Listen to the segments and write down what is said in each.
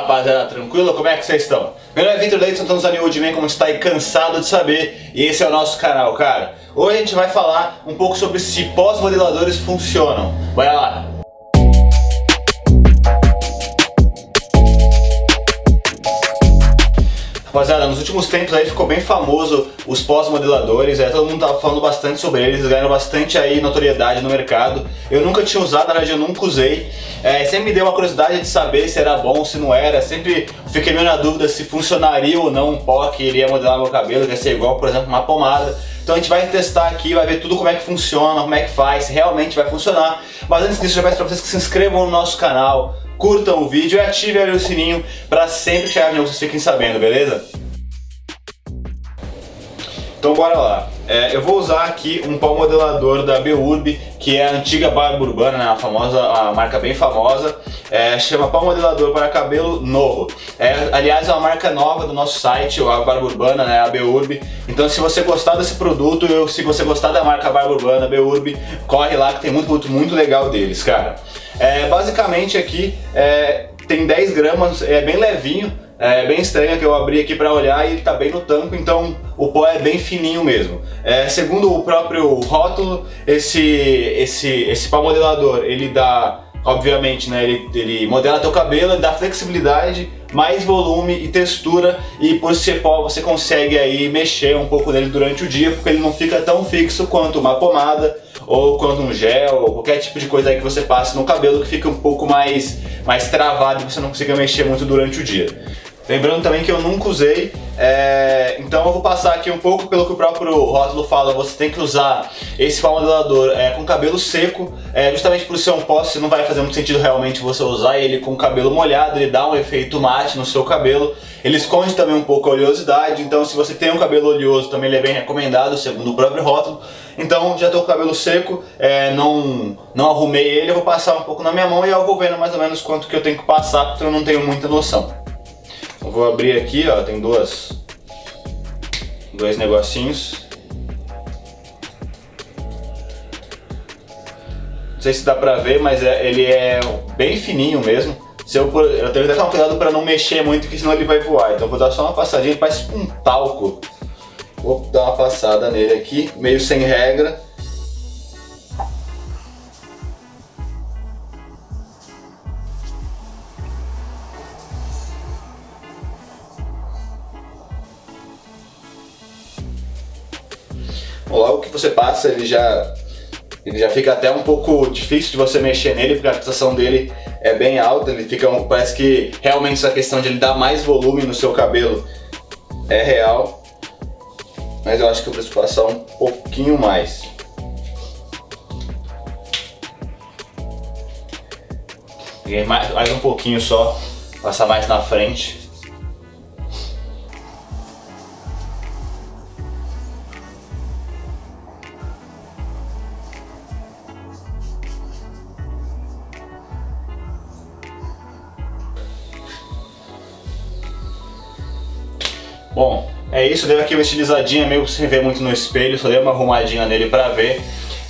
rapaziada, tranquilo? Como é que vocês estão? Meu nome é Vitor Leite, estamos na New Man, como está aí cansado de saber, e esse é o nosso canal, cara. Hoje a gente vai falar um pouco sobre se pós-modeladores funcionam. Bora lá! Últimos tempos aí ficou bem famoso os pós-modeladores, é, todo mundo tava falando bastante sobre eles, ganharam bastante aí notoriedade no mercado. Eu nunca tinha usado, na verdade eu nunca usei. É, sempre me deu uma curiosidade de saber se era bom, se não era. Sempre fiquei meio na dúvida se funcionaria ou não um pó que iria modelar meu cabelo, que ia ser igual, por exemplo, uma pomada. Então a gente vai testar aqui, vai ver tudo como é que funciona, como é que faz, se realmente vai funcionar. Mas antes disso, já peço pra vocês que se inscrevam no nosso canal, curtam o vídeo e ativem o sininho para sempre chegar vocês fiquem sabendo, beleza? Então bora lá. É, eu vou usar aqui um pau modelador da Beurb, que é a antiga barba urbana, né, a famosa, a marca bem famosa, é, chama pau modelador para cabelo novo. É, aliás, é uma marca nova do nosso site, a Barba Urbana, né, a Beurb. Então, se você gostar desse produto, eu, se você gostar da marca Barba Urbana, Beurb, corre lá que tem muito produto muito legal deles, cara. É, basicamente aqui é, tem 10 gramas, é bem levinho, é bem estranho que eu abri aqui para olhar e ele tá bem no tampo, então o pó é bem fininho mesmo. É, segundo o próprio rótulo, esse, esse, esse pó modelador, ele dá, obviamente, né, ele, ele modela teu cabelo, ele dá flexibilidade, mais volume e textura e por ser pó você consegue aí mexer um pouco nele durante o dia, porque ele não fica tão fixo quanto uma pomada ou quanto um gel, ou qualquer tipo de coisa aí que você passe no cabelo que fica um pouco mais, mais travado e você não consiga mexer muito durante o dia. Lembrando também que eu nunca usei, é... então eu vou passar aqui um pouco pelo que o próprio rótulo fala, você tem que usar esse pau modelador é, com cabelo seco, é, justamente por ser um pó, não vai fazer muito sentido realmente você usar ele com cabelo molhado, ele dá um efeito mate no seu cabelo, ele esconde também um pouco a oleosidade, então se você tem um cabelo oleoso também ele é bem recomendado, segundo o próprio rótulo. Então já estou com o cabelo seco, é, não, não arrumei ele, eu vou passar um pouco na minha mão e eu vou vendo mais ou menos quanto que eu tenho que passar, porque eu não tenho muita noção. Vou abrir aqui, ó, tem duas, dois negocinhos. Não sei se dá pra ver, mas é, ele é bem fininho mesmo. Se eu, eu tenho que tomar cuidado para não mexer muito, porque senão ele vai voar. Então eu vou dar só uma passadinha, parece um talco. Vou dar uma passada nele aqui, meio sem regra. Logo que você passa ele já ele já fica até um pouco difícil de você mexer nele porque a fixação dele é bem alta, ele fica parece que realmente essa questão de ele dar mais volume no seu cabelo é real. Mas eu acho que eu preciso passar um pouquinho mais. mais, mais um pouquinho só, passar mais na frente. Bom, é isso, deu aqui uma estilizadinha, meio sem ver muito no espelho, só dei uma arrumadinha nele pra ver.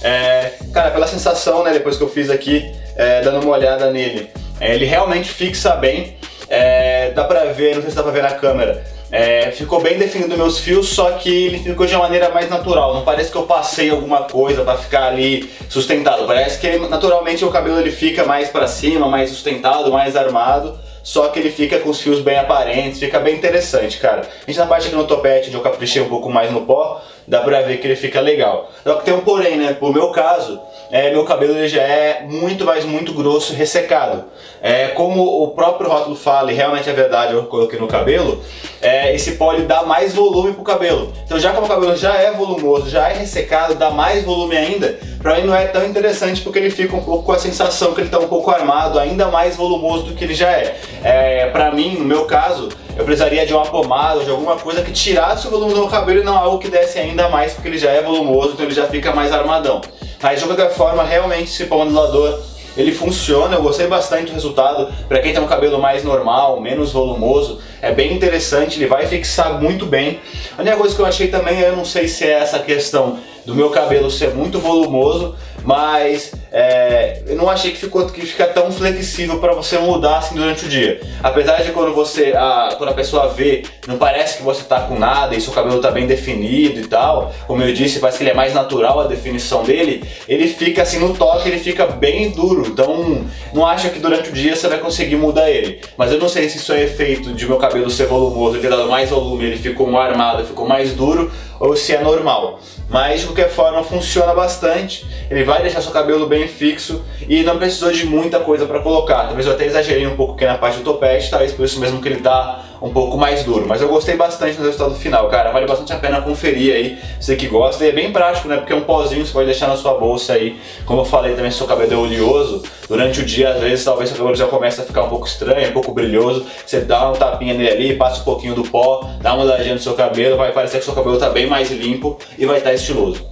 É, cara, pela sensação, né, depois que eu fiz aqui, é, dando uma olhada nele, é, ele realmente fixa bem, é, dá pra ver, não sei se dá pra ver na câmera, é, ficou bem definido meus fios, só que ele ficou de uma maneira mais natural. Não parece que eu passei alguma coisa para ficar ali sustentado. Parece que naturalmente o cabelo ele fica mais para cima, mais sustentado, mais armado só que ele fica com os fios bem aparentes, fica bem interessante, cara. A gente na parte aqui no topete, onde eu caprichei um pouco mais no pó, dá pra ver que ele fica legal. Só que tem um porém, né? Pro meu caso, é, meu cabelo ele já é muito, mais muito grosso, ressecado. É, como o próprio rótulo fala, e realmente é verdade, eu coloquei no cabelo, é, esse ele dá mais volume pro cabelo. Então já que o meu cabelo já é volumoso, já é ressecado, dá mais volume ainda, pra mim não é tão interessante porque ele fica um pouco com a sensação que ele tá um pouco armado, ainda mais volumoso do que ele já é. é pra mim, no meu caso, eu precisaria de uma pomada ou de alguma coisa que tirasse o volume do meu cabelo e não algo que desse ainda mais, porque ele já é volumoso, então ele já fica mais armadão. Mas de qualquer forma, realmente esse pão modelador ele funciona, eu gostei bastante do resultado. Para quem tem um cabelo mais normal, menos volumoso, é bem interessante, ele vai fixar muito bem. A única coisa que eu achei também, eu não sei se é essa questão do meu cabelo ser muito volumoso, mas é, eu não achei que ficou que fica tão flexível para você mudar assim durante o dia. Apesar de quando você a, quando a pessoa vê, não parece que você tá com nada e seu cabelo tá bem definido e tal. Como eu disse, parece que ele é mais natural a definição dele. Ele fica assim no toque, ele fica bem duro. Então, não acho que durante o dia você vai conseguir mudar ele. Mas eu não sei se isso é efeito de meu cabelo ser volumoso, ter dado mais volume, ele ficou armado, ficou mais duro, ou se é normal. Mas de qualquer forma funciona bastante. Ele vai deixar seu cabelo bem fixo e não precisou de muita coisa para colocar. Talvez eu até exagerei um pouco aqui na parte do topete, talvez por isso mesmo que ele tá um pouco mais duro. Mas eu gostei bastante do resultado final, cara. Vale bastante a pena conferir aí, você que gosta. E é bem prático, né? Porque é um pozinho, você pode deixar na sua bolsa aí. Como eu falei também, se seu cabelo é oleoso, durante o dia, às vezes, talvez seu cabelo já comece a ficar um pouco estranho, um pouco brilhoso. Você dá um tapinha nele ali, passa um pouquinho do pó, dá uma olhadinha no seu cabelo, vai parecer que seu cabelo tá bem mais limpo e vai estar tá estiloso.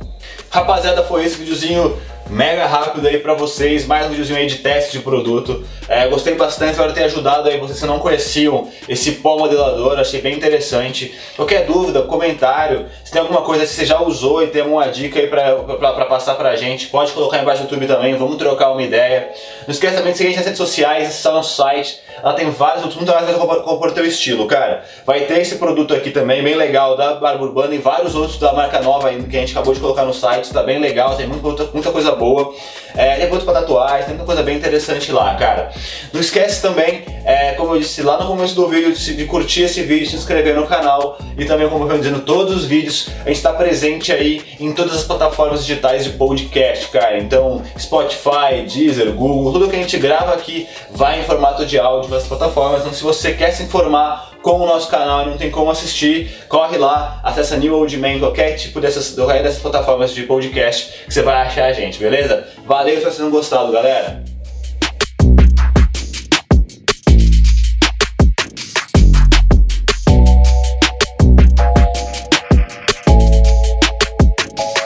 Rapaziada, foi esse videozinho mega rápido aí pra vocês, mais um videozinho aí de teste de produto. É, gostei bastante, espero ter ajudado aí vocês que não conheciam esse pó modelador, achei bem interessante. Qualquer dúvida, comentário, se tem alguma coisa que você já usou e tem alguma dica aí pra, pra, pra passar pra gente, pode colocar embaixo do YouTube também, vamos trocar uma ideia. Não esqueça também de seguir nas redes sociais, acessar nosso site, lá tem vários outros, muito mais compor teu estilo, cara. Vai ter esse produto aqui também, bem legal, da Barba Urbana e vários outros da marca nova que a gente acabou de colocar no site, tá bem legal, tem muita, muita coisa boa. É, tem produto pra tatuagem, tem muita coisa bem interessante lá, cara. Não esquece também, é, como eu disse lá no começo do vídeo, de, de, curtir esse vídeo, se inscrever no canal e também, como eu venho dizendo, todos os vídeos, a gente está presente aí em todas as plataformas digitais de podcast, cara. Então, Spotify, Deezer, Google, tudo que a gente grava aqui vai em formato de áudio nas plataformas. Então, se você quer se informar com o nosso canal e não tem como assistir, corre lá, acessa New Old Man, qualquer tipo dessas, dessas plataformas de podcast que você vai achar a gente, beleza? Valeu se vocês tenham gostado, galera!